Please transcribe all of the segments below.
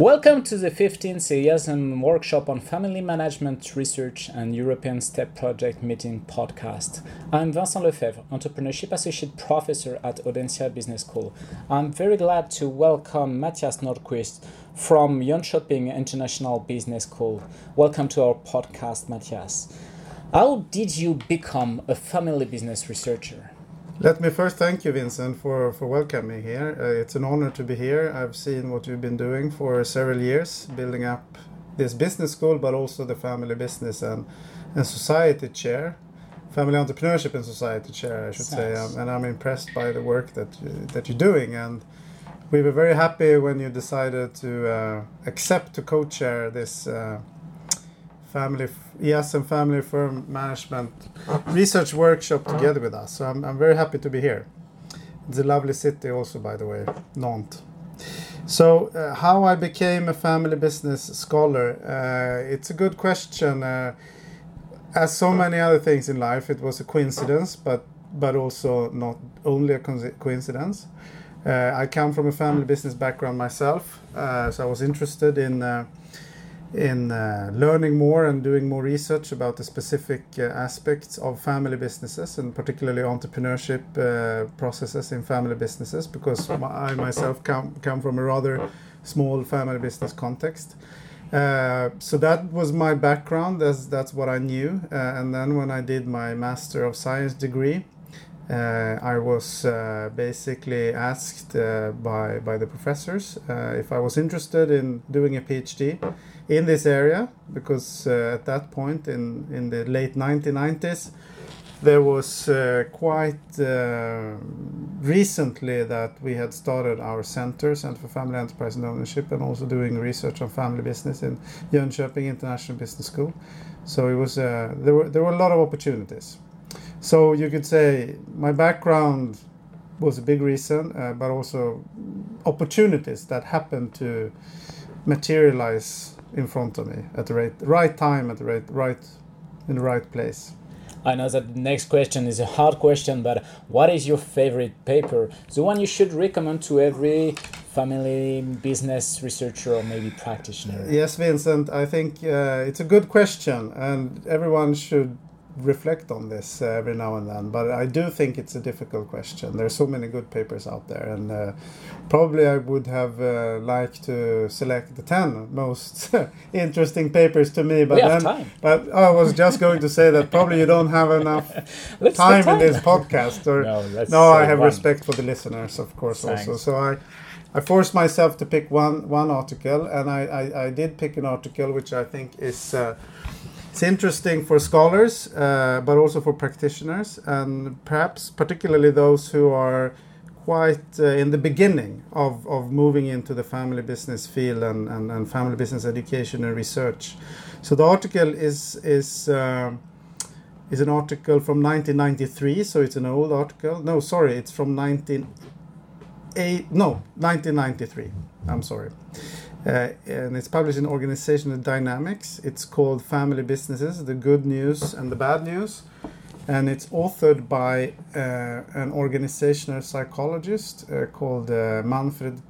Welcome to the 15th EIASM workshop on family management research and European STEP project meeting podcast. I'm Vincent Lefebvre, entrepreneurship associate professor at Audencia Business School. I'm very glad to welcome Mattias Nordqvist from Jönköping International Business School. Welcome to our podcast, Mattias. How did you become a family business researcher? Let me first thank you, Vincent, for, for welcoming here. Uh, it's an honor to be here. I've seen what you've been doing for several years, building up this business school, but also the family business and, and society chair, family entrepreneurship and society chair, I should say. Um, and I'm impressed by the work that that you're doing. And we were very happy when you decided to uh, accept to co-chair this. Uh, family yes and family firm management research workshop together with us so I'm, I'm very happy to be here. It's a lovely city also by the way nantes. So uh, how i became a family business scholar uh, it's a good question uh, as so many other things in life it was a coincidence but but also not only a coincidence. Uh, i come from a family business background myself uh, so i was interested in uh, in uh, learning more and doing more research about the specific uh, aspects of family businesses and particularly entrepreneurship uh, processes in family businesses because I myself come, come from a rather small family business context. Uh, so that was my background, that's, that's what I knew. Uh, and then when I did my Master of Science degree, uh, I was uh, basically asked uh, by, by the professors if I was interested in doing a PhD in this area because at that point in, in the late 1990s there was uh, quite uh, recently that we had started our center, Center for Family Enterprise and Ownership, and also doing research on family business in Jönköping International Business School. So it was uh, there were there were a lot of opportunities. So you could say my background was a big reason, uh, but also opportunities that happened to materialize in front of me at the right, right time, at the right, right, in the right place. I know that the next question is a hard question, but what is your favorite paper? The one you should recommend to every family business researcher or maybe practitioner? Yes, Vincent, I think uh, it's a good question, and everyone should reflect on this every now and then, but I do think it's a difficult question. There are so many good papers out there, and uh, probably I would have uh, liked to select the ten most interesting papers to me. But we then, time. but I was just going to say that probably you don't have enough time, time, in this podcast. Or no, no I have one. respect for the listeners, of course, Thanks. also. So I. I forced myself to pick one one article, and I, I, I did pick an article which I think is uh, it's interesting for scholars, uh, but also for practitioners, and perhaps particularly those who are quite uh, in the beginning of, of moving into the family business field and, and, and family business education and research. So the article is is uh, is an article from 1993, so it's an old article. No, sorry, it's from 19 no 1993. I'm sorry. Uh, and it's published in Organizational Dynamics. It's called Family Businesses The Good News and the Bad News. And it's authored by uh, an organizational psychologist uh, called uh, Manfred,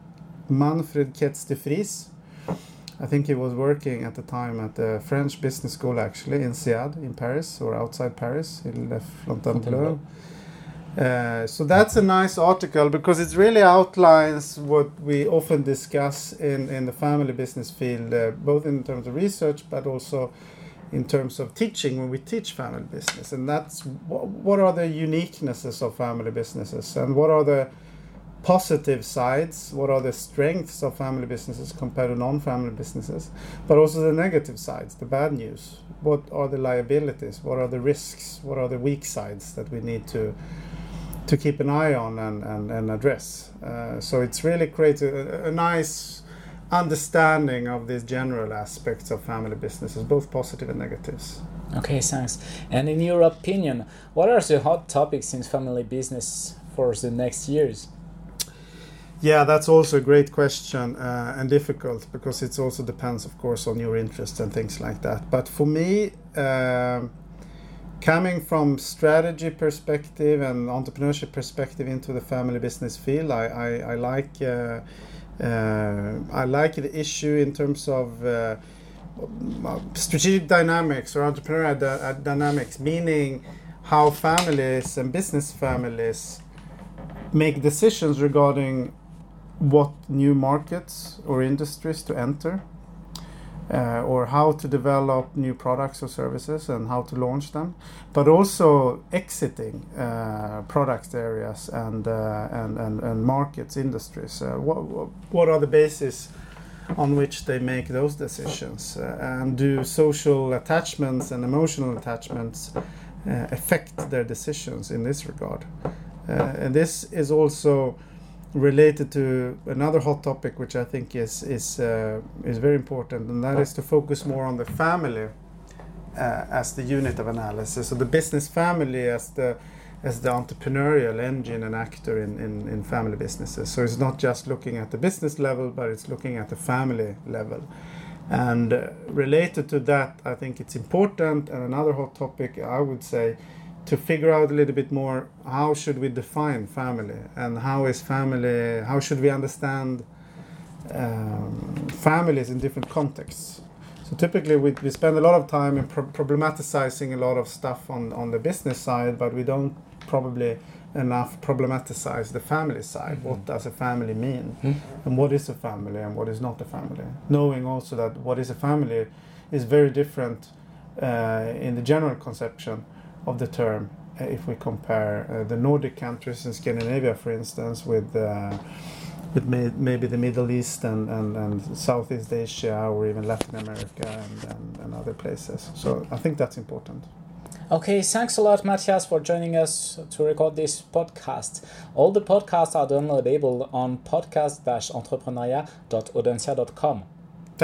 Manfred Kets de Vries. I think he was working at the time at the French Business School, actually, INSEAD in Paris or outside Paris. He left Fontainebleau. Uh, so that's a nice article because it really outlines what we often discuss in, in the family business field, uh, both in terms of research but also in terms of teaching when we teach family business. And that's what, what are the uniquenesses of family businesses and what are the positive sides, what are the strengths of family businesses compared to non family businesses, but also the negative sides, the bad news. What are the liabilities? What are the risks? What are the weak sides that we need to to keep an eye on and, and, and address. Uh, so it's really created a, a, nice understanding of these general aspects of family businesses, both positive and negatives. Okay, thanks. And in your opinion, what are the hot topics in family business for the next years? Yeah, that's also a great question uh, and difficult because it also depends, of course, on your interests and things like that. But for me, um, coming from strategy perspective and entrepreneurship perspective into the family business field, I, I, I like uh, Uh, I like the issue in terms of uh, strategic dynamics or entrepreneurial uh, dynamics, meaning how families and business families make decisions regarding what new markets or industries to enter uh, or how to develop new products or services and how to launch them, but also exiting uh, product areas and, uh, and, and, and, markets, industries. Uh, what, what are the bases on which they make those decisions? Uh, and do social attachments and emotional attachments uh, affect their decisions in this regard? and this is also related to another hot topic, which I think is is uh, is very important, and that is to focus more on the family uh, as the unit of analysis, so the business family as the as the entrepreneurial engine and actor in, in, in family businesses. So it's not just looking at the business level, but it's looking at the family level. And uh, related to that, I think it's important. And another hot topic, I would say, to figure out a little bit more how should we define family? And how is family how should we understand um, families in different contexts? So typically we, we spend a lot of time in pro- problematizing a lot of stuff on, on the business side but we don't probably enough problematize the family side. Mm-hmm. what does a family mean? Mm-hmm. and what is a family and what is not a family? Knowing also that what is a family is very different uh, in the general conception of the term uh, if we compare uh, the Nordic countries in Scandinavia, for instance, with uh, with may, maybe the Middle East and, and, and Southeast Asia or even Latin America and, and, and other places. So I think that's important. Okay, thanks a lot, Mattias, for joining us to record this podcast. All the podcasts are downloadable on podcast-entrepreneuriat.audencia.com.